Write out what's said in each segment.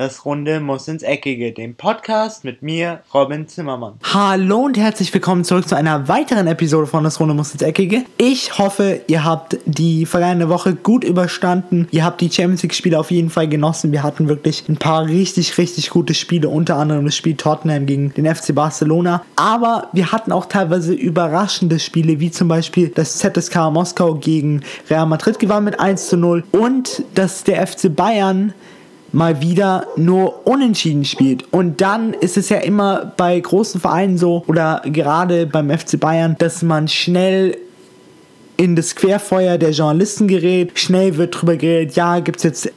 das Runde muss ins Eckige, dem Podcast mit mir, Robin Zimmermann. Hallo und herzlich willkommen zurück zu einer weiteren Episode von Das Runde muss ins Eckige. Ich hoffe, ihr habt die vergangene Woche gut überstanden. Ihr habt die Champions League Spiele auf jeden Fall genossen. Wir hatten wirklich ein paar richtig, richtig gute Spiele, unter anderem das Spiel Tottenham gegen den FC Barcelona. Aber wir hatten auch teilweise überraschende Spiele, wie zum Beispiel das ZSK Moskau gegen Real Madrid gewann mit 1 zu 0 und dass der FC Bayern mal wieder nur unentschieden spielt. Und dann ist es ja immer bei großen Vereinen so, oder gerade beim FC Bayern, dass man schnell in das Querfeuer der Journalisten gerät. Schnell wird drüber geredet, ja, gibt es jetzt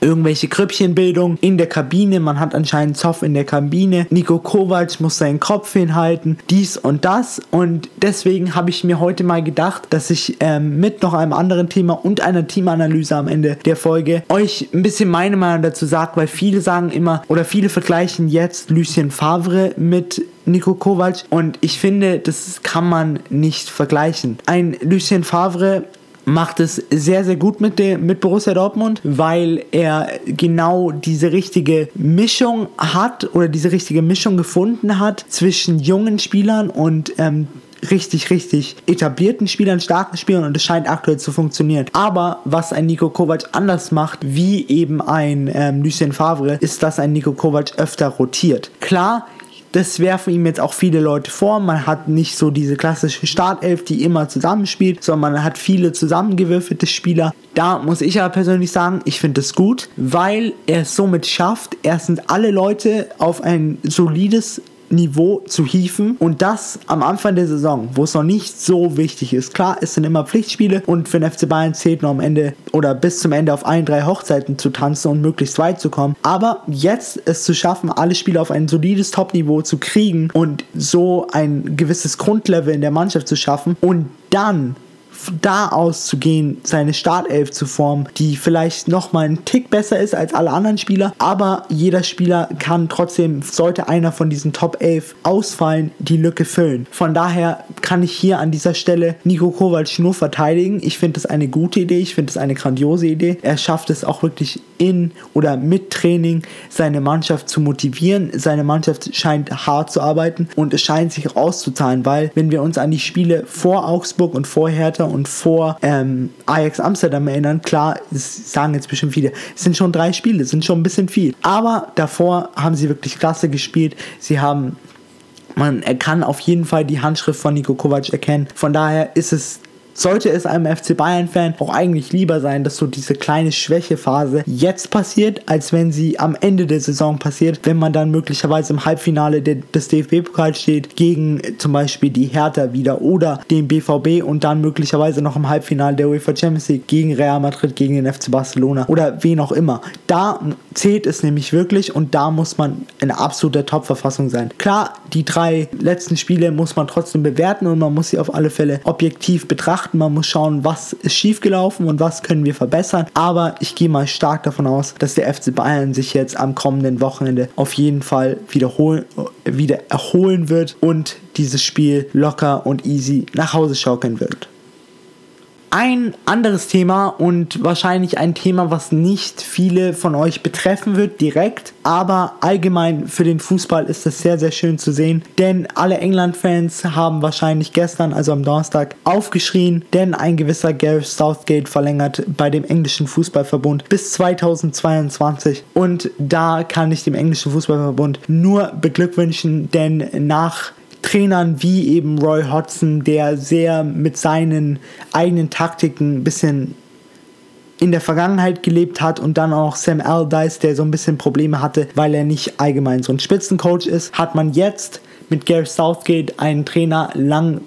irgendwelche Grüppchenbildung in der Kabine. Man hat anscheinend Zoff in der Kabine. Nico Kovac muss seinen Kopf hinhalten. Dies und das. Und deswegen habe ich mir heute mal gedacht, dass ich ähm, mit noch einem anderen Thema und einer Teamanalyse am Ende der Folge euch ein bisschen meine Meinung dazu sage, weil viele sagen immer oder viele vergleichen jetzt Lucien Favre mit Nico Kovac und ich finde, das kann man nicht vergleichen. Ein Lucien Favre macht es sehr, sehr gut mit, dem, mit Borussia Dortmund, weil er genau diese richtige Mischung hat oder diese richtige Mischung gefunden hat zwischen jungen Spielern und ähm, richtig, richtig etablierten Spielern, starken Spielern und es scheint aktuell zu funktionieren. Aber was ein Nico Kovac anders macht, wie eben ein ähm, Lucien Favre, ist, dass ein Nico Kovac öfter rotiert. Klar, das werfen ihm jetzt auch viele Leute vor. Man hat nicht so diese klassische Startelf, die immer zusammenspielt, sondern man hat viele zusammengewürfelte Spieler. Da muss ich aber persönlich sagen, ich finde es gut, weil er es somit schafft. Erstens alle Leute auf ein solides Niveau zu hieven und das am Anfang der Saison, wo es noch nicht so wichtig ist. Klar, es sind immer Pflichtspiele und für den FC Bayern zählt noch am Ende oder bis zum Ende auf ein, drei Hochzeiten zu tanzen und möglichst weit zu kommen. Aber jetzt es zu schaffen, alle Spiele auf ein solides Top-Niveau zu kriegen und so ein gewisses Grundlevel in der Mannschaft zu schaffen und dann da auszugehen, seine Startelf zu formen, die vielleicht nochmal einen Tick besser ist als alle anderen Spieler, aber jeder Spieler kann trotzdem, sollte einer von diesen Top 11 ausfallen, die Lücke füllen. Von daher kann ich hier an dieser Stelle Nico Kovac nur verteidigen. Ich finde es eine gute Idee, ich finde es eine grandiose Idee. Er schafft es auch wirklich in oder mit Training seine Mannschaft zu motivieren. Seine Mannschaft scheint hart zu arbeiten und es scheint sich auszuzahlen, weil wenn wir uns an die Spiele vor Augsburg und vor Hertha und vor ähm, Ajax Amsterdam erinnern, klar, sagen jetzt bestimmt viele, es sind schon drei Spiele, es sind schon ein bisschen viel. Aber davor haben sie wirklich klasse gespielt. Sie haben man kann auf jeden Fall die Handschrift von Nico Kovac erkennen. Von daher ist es sollte es einem FC Bayern-Fan auch eigentlich lieber sein, dass so diese kleine Schwächephase jetzt passiert, als wenn sie am Ende der Saison passiert, wenn man dann möglicherweise im Halbfinale des DFB-Pokals steht, gegen zum Beispiel die Hertha wieder oder den BVB und dann möglicherweise noch im Halbfinale der UEFA Champions League gegen Real Madrid, gegen den FC Barcelona oder wen auch immer. Da zählt es nämlich wirklich und da muss man in absoluter Top-Verfassung sein. Klar, die drei letzten Spiele muss man trotzdem bewerten und man muss sie auf alle Fälle objektiv betrachten betrachten, man muss schauen, was ist schiefgelaufen und was können wir verbessern. Aber ich gehe mal stark davon aus, dass der FC Bayern sich jetzt am kommenden Wochenende auf jeden Fall wiederholen, wieder erholen wird und dieses Spiel locker und easy nach Hause schaukeln wird. Ein anderes Thema und wahrscheinlich ein Thema, was nicht viele von euch betreffen wird direkt, aber allgemein für den Fußball ist das sehr, sehr schön zu sehen, denn alle England-Fans haben wahrscheinlich gestern, also am Donnerstag, aufgeschrien, denn ein gewisser Gareth Southgate verlängert bei dem englischen Fußballverbund bis 2022 und da kann ich dem englischen Fußballverbund nur beglückwünschen, denn nach Trainern wie eben Roy Hodgson, der sehr mit seinen eigenen Taktiken ein bisschen in der Vergangenheit gelebt hat und dann auch Sam Allardyce, der so ein bisschen Probleme hatte, weil er nicht allgemein so ein Spitzencoach ist, hat man jetzt mit Gareth Southgate einen Trainer lang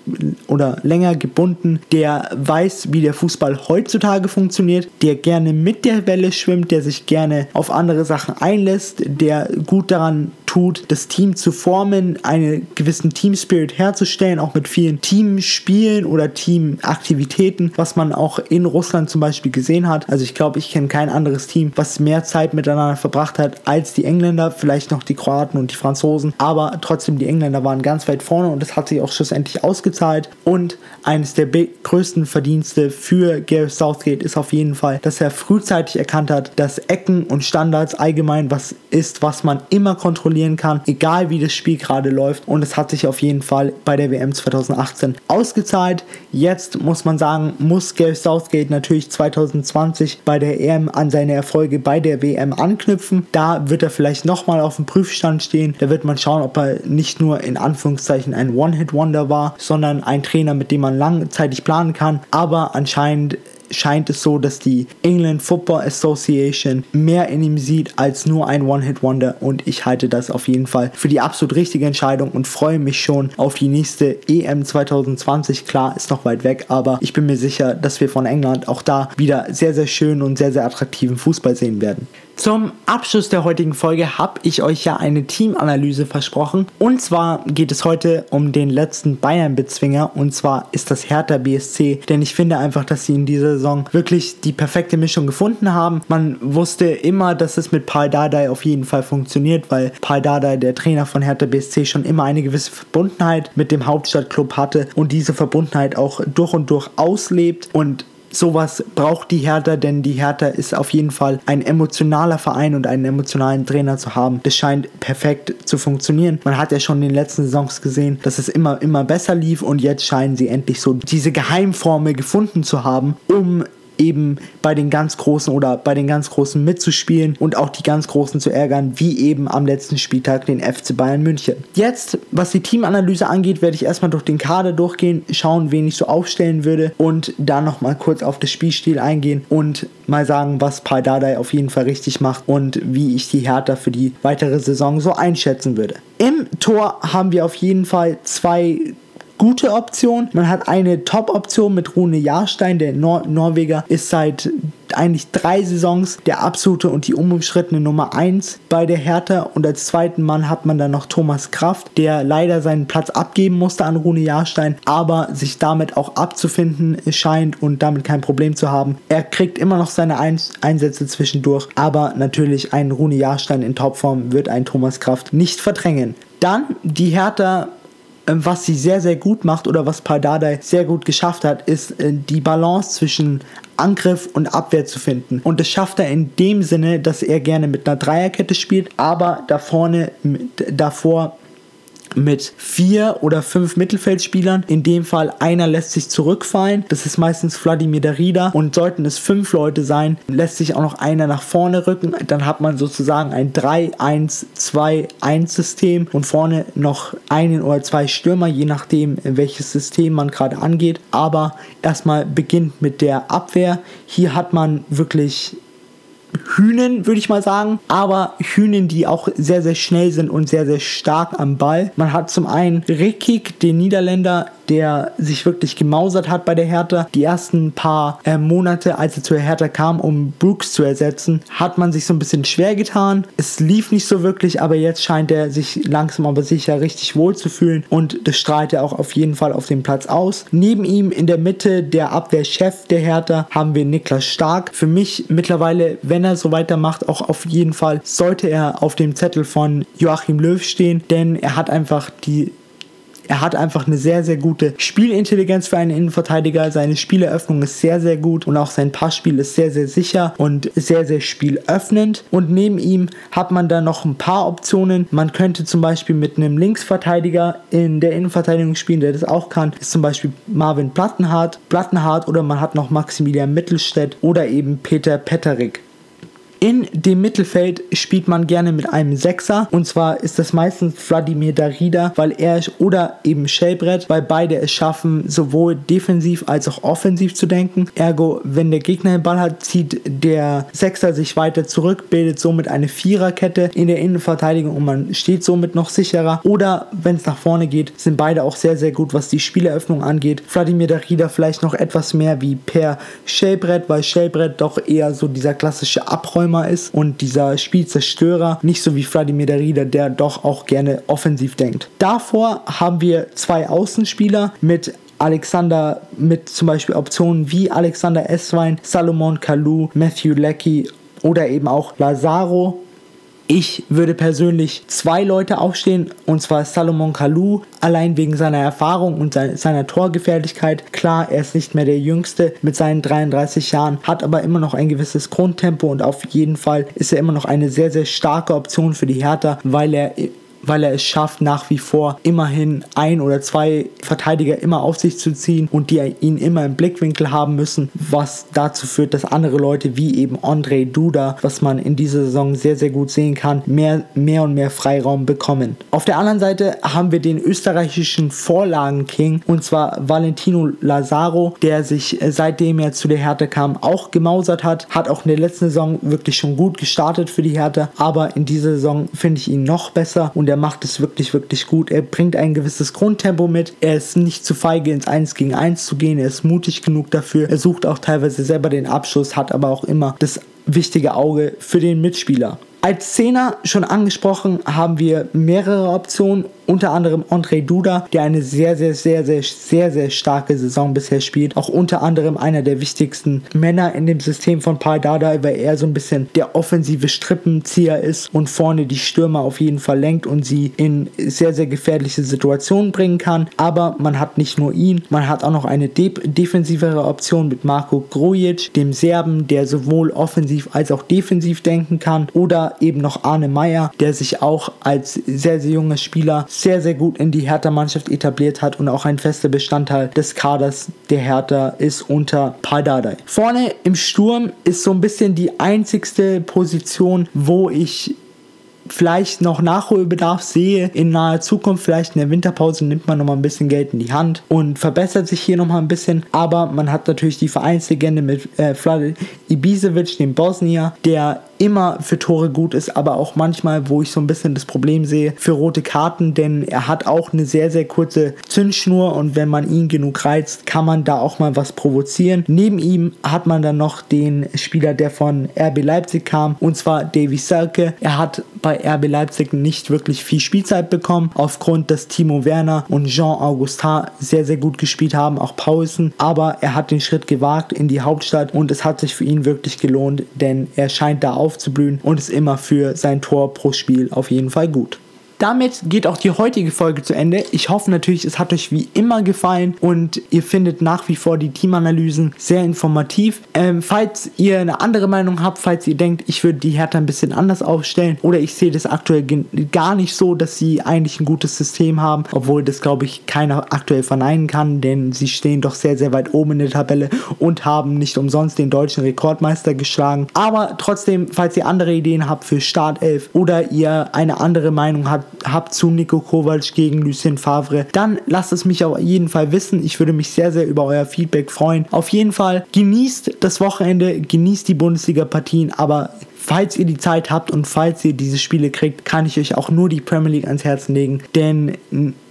oder länger gebunden, der weiß, wie der Fußball heutzutage funktioniert, der gerne mit der Welle schwimmt, der sich gerne auf andere Sachen einlässt, der gut daran tut, das Team zu formen, einen gewissen Team-Spirit herzustellen, auch mit vielen Teamspielen oder Teamaktivitäten, was man auch in Russland zum Beispiel gesehen hat. Also ich glaube, ich kenne kein anderes Team, was mehr Zeit miteinander verbracht hat als die Engländer, vielleicht noch die Kroaten und die Franzosen, aber trotzdem die Engländer waren ganz weit vorne und das hat sich auch schlussendlich ausgezahlt und eines der größten Verdienste für Gareth Southgate ist auf jeden Fall, dass er frühzeitig erkannt hat, dass Ecken und Standards allgemein was ist, was man immer kontrollieren kann, egal wie das Spiel gerade läuft und es hat sich auf jeden Fall bei der WM 2018 ausgezahlt. Jetzt muss man sagen, muss Gareth Southgate natürlich 2020 bei der EM an seine Erfolge bei der WM anknüpfen. Da wird er vielleicht nochmal auf dem Prüfstand stehen. Da wird man schauen, ob er nicht nur in Anführungszeichen ein One-Hit-Wonder war, sondern ein Trainer, mit dem man langzeitig planen kann. Aber anscheinend scheint es so, dass die England Football Association mehr in ihm sieht als nur ein One-Hit-Wonder und ich halte das auf jeden Fall für die absolut richtige Entscheidung und freue mich schon auf die nächste EM 2020. Klar, ist noch weit weg, aber ich bin mir sicher, dass wir von England auch da wieder sehr, sehr schönen und sehr, sehr attraktiven Fußball sehen werden. Zum Abschluss der heutigen Folge habe ich euch ja eine Teamanalyse versprochen. Und zwar geht es heute um den letzten Bayern-Bezwinger. Und zwar ist das Hertha BSC. Denn ich finde einfach, dass sie in dieser Saison wirklich die perfekte Mischung gefunden haben. Man wusste immer, dass es mit Paul Dardai auf jeden Fall funktioniert, weil Paul Dardai, der Trainer von Hertha BSC, schon immer eine gewisse Verbundenheit mit dem Hauptstadtclub hatte und diese Verbundenheit auch durch und durch auslebt. Und sowas braucht die Hertha, denn die Hertha ist auf jeden Fall ein emotionaler Verein und einen emotionalen Trainer zu haben. Das scheint perfekt zu funktionieren. Man hat ja schon in den letzten Saisons gesehen, dass es immer, immer besser lief und jetzt scheinen sie endlich so diese Geheimformel gefunden zu haben, um eben bei den ganz Großen oder bei den ganz Großen mitzuspielen und auch die ganz Großen zu ärgern, wie eben am letzten Spieltag den FC Bayern München. Jetzt, was die Teamanalyse angeht, werde ich erstmal durch den Kader durchgehen, schauen, wen ich so aufstellen würde und dann nochmal kurz auf das Spielstil eingehen und mal sagen, was Paul Dardai auf jeden Fall richtig macht und wie ich die Hertha für die weitere Saison so einschätzen würde. Im Tor haben wir auf jeden Fall zwei gute Option. Man hat eine Top-Option mit Rune Jahrstein, der Nor Norweger ist seit eigentlich drei Saisons der absolute und die unumschrittene Nummer 1 bei der Hertha und als zweiten Mann hat man dann noch Thomas Kraft, der leider seinen Platz abgeben musste an Rune Jahrstein, aber sich damit auch abzufinden scheint und damit kein Problem zu haben. Er kriegt immer noch seine Einsätze zwischendurch, aber natürlich ein Rune Jahrstein in Topform wird ein Thomas Kraft nicht verdrängen. Dann die Hertha was sie sehr, sehr gut macht oder was Pardadei sehr gut geschafft hat, ist äh, die Balance zwischen Angriff und Abwehr zu finden. Und das schafft er in dem Sinne, dass er gerne mit einer Dreierkette spielt, aber da vorne, davor mit vier oder fünf Mittelfeldspielern. In dem Fall einer lässt sich zurückfallen. Das ist meistens Vladimir Darida. Und sollten es fünf Leute sein, lässt sich auch noch einer nach vorne rücken. Dann hat man sozusagen ein 3-1-2-1-System und vorne noch einen oder zwei Stürmer, je nachdem, welches System man gerade angeht. Aber erstmal beginnt mit der Abwehr. Hier hat man wirklich Hühnen, würde ich mal sagen, aber Hühnen, die auch sehr, sehr schnell sind und sehr, sehr stark am Ball. Man hat zum einen Rekik, den Niederländer, der sich wirklich gemausert hat bei der Hertha. Die ersten paar äh, Monate, als er zur Hertha kam, um Brooks zu ersetzen, hat man sich so ein bisschen schwer getan. Es lief nicht so wirklich, aber jetzt scheint er sich langsam aber sicher richtig wohl zu fühlen und das strahlt er auch auf jeden Fall auf dem Platz aus. Neben ihm in der Mitte der Abwehrchef der Hertha haben wir Niklas Stark. Für mich mittlerweile, wenn er so weitermacht, auch auf jeden Fall sollte er auf dem Zettel von Joachim Löw stehen, denn er hat einfach die er hat einfach eine sehr, sehr gute Spielintelligenz für einen Innenverteidiger. Seine Spieleröffnung ist sehr, sehr gut und auch sein Passspiel ist sehr, sehr sicher und sehr, sehr spielöffnend. Und neben ihm hat man dann noch ein paar Optionen. Man könnte zum Beispiel mit einem Linksverteidiger in der Innenverteidigung spielen, der das auch kann. Ist zum Beispiel Marvin Plattenhardt, Plattenhardt oder man hat noch Maximilian Mittelstädt oder eben Peter Petterik. In dem Mittelfeld spielt man gerne mit einem Sechser und zwar ist das meistens Vladimir Darida, weil er oder eben Shellbrett, weil beide es schaffen, sowohl defensiv als auch offensiv zu denken. Ergo, wenn der Gegner den Ball hat, zieht der Sechser sich weiter zurück, bildet somit eine Viererkette in der Innenverteidigung und man steht somit noch sicherer. Oder wenn es nach vorne geht, sind beide auch sehr, sehr gut, was die Spieleröffnung angeht. Vladimir Darida vielleicht noch etwas mehr wie per Shellbrett, weil Shellbrett doch eher so dieser klassische Abräumer Spielstürmer ist und dieser Spielzerstörer, nicht so wie Vladimir Darida, der doch auch gerne offensiv denkt. Davor haben wir zwei Außenspieler mit Alexander mit zum Beispiel Optionen wie Alexander Esswein, Salomon Kalou, Matthew Leckie oder eben auch Lazaro ich würde persönlich zwei Leute aufstehen, und zwar Salomon Kalou, allein wegen seiner Erfahrung und seiner Torgefährlichkeit. Klar, er ist nicht mehr der Jüngste mit seinen 33 Jahren, hat aber immer noch ein gewisses Grundtempo und auf jeden Fall ist er immer noch eine sehr, sehr starke Option für die Hertha, weil er weil er es schafft, nach wie vor immerhin ein oder zwei Verteidiger immer auf sich zu ziehen und die ihn immer im Blickwinkel haben müssen, was dazu führt, dass andere Leute wie eben Andrei Duda, was man in dieser Saison sehr, sehr gut sehen kann, mehr, mehr und mehr Freiraum bekommen. Auf der anderen Seite haben wir den österreichischen Vorlagenking und zwar Valentino Lazaro, der sich äh, seitdem er zu der Hertha kam auch gemausert hat, hat auch in der letzten Saison wirklich schon gut gestartet für die Hertha, aber in dieser Saison finde ich ihn noch besser und der macht es wirklich, wirklich gut. Er bringt ein gewisses Grundtempo mit. Er ist nicht zu feige, ins 1 gegen 1 zu gehen. Er ist mutig genug dafür. Er sucht auch teilweise selber den Abschluss, hat aber auch immer das wichtige Auge für den Mitspieler. Als Zehner schon angesprochen haben wir mehrere Optionen unter anderem André Duda, der eine sehr, sehr, sehr, sehr, sehr, sehr starke Saison bisher spielt. Auch unter anderem einer der wichtigsten Männer in dem System von Paul Dada, weil er so ein bisschen der offensive Strippenzieher ist und vorne die Stürmer auf jeden Fall lenkt und sie in sehr, sehr gefährliche Situationen bringen kann. Aber man hat nicht nur ihn, man hat auch noch eine de defensivere Option mit Marco Grujic, dem Serben, der sowohl offensiv als auch defensiv denken kann. Oder eben noch Arne Meyer, der sich auch als sehr, sehr junger Spieler sehr, sehr gut in die Hertha-Mannschaft etabliert hat und auch ein fester Bestandteil des Kaders der Hertha ist unter Pardadei. Vorne im Sturm ist so ein bisschen die einzigste Position, wo ich vielleicht noch Nachholbedarf sehe in naher Zukunft. Vielleicht in der Winterpause nimmt man nochmal ein bisschen Geld in die Hand und verbessert sich hier nochmal ein bisschen. Aber man hat natürlich die Vereinslegende mit äh, Vlad Ibisevic, dem Bosnier, der immer für Tore gut ist, aber auch manchmal, wo ich so ein bisschen das Problem sehe, für rote Karten, denn er hat auch eine sehr, sehr kurze Zündschnur und wenn man ihn genug reizt, kann man da auch mal was provozieren. Neben ihm hat man dann noch den Spieler, der von RB Leipzig kam, und zwar Davy Selke. Er hat bei RB Leipzig nicht wirklich viel Spielzeit bekommen, aufgrund, dass Timo Werner und Jean Augustin sehr, sehr gut gespielt haben, auch Pausen, aber er hat den Schritt gewagt in die Hauptstadt und es hat sich für ihn wirklich gelohnt, denn er scheint da auf aufzublühen und ist immer für sein Tor pro Spiel auf jeden Fall gut. Damit geht auch die heutige Folge zu Ende. Ich hoffe natürlich, es hat euch wie immer gefallen und ihr findet nach wie vor die Teamanalysen sehr informativ. Ähm, falls ihr eine andere Meinung habt, falls ihr denkt, ich würde die Hertha ein bisschen anders aufstellen oder ich sehe das aktuell gar nicht so, dass sie eigentlich ein gutes System haben, obwohl das glaube ich keiner aktuell verneinen kann, denn sie stehen doch sehr, sehr weit oben in der Tabelle und haben nicht umsonst den deutschen Rekordmeister geschlagen. Aber trotzdem, falls ihr andere Ideen habt für Startelf oder ihr eine andere Meinung habt, habt zu Nico Kovac gegen Lucien Favre, dann lasst es mich auf jeden Fall wissen. Ich würde mich sehr, sehr über euer Feedback freuen. Auf jeden Fall genießt das Wochenende, genießt die Bundesliga-Partien, aber falls ihr die Zeit habt und falls ihr diese Spiele kriegt, kann ich euch auch nur die Premier League ans Herzen legen, denn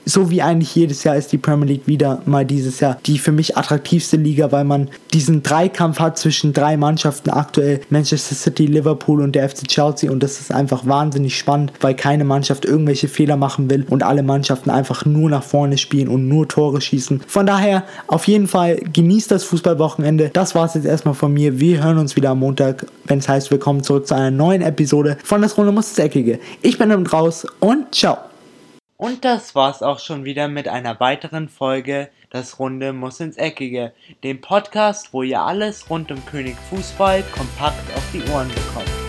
so wie eigentlich jedes Jahr ist die Premier League wieder mal dieses Jahr die für mich attraktivste Liga, weil man diesen Dreikampf hat zwischen drei Mannschaften aktuell Manchester City, Liverpool und der FC Chelsea und das ist einfach wahnsinnig spannend, weil keine Mannschaft irgendwelche Fehler machen will und alle Mannschaften einfach nur nach vorne spielen und nur Tore schießen. Von daher auf jeden Fall genießt das Fußballwochenende. Das war es jetzt erstmal von mir. Wir hören uns wieder am Montag, wenn es heißt, wir kommen zu einer neuen Episode von das Runde muss Eckige. Ich bin damit raus und ciao. Und das war's auch schon wieder mit einer weiteren Folge Das Runde muss ins Eckige, dem Podcast, wo ihr alles rund um König Fußball kompakt auf die Ohren bekommt.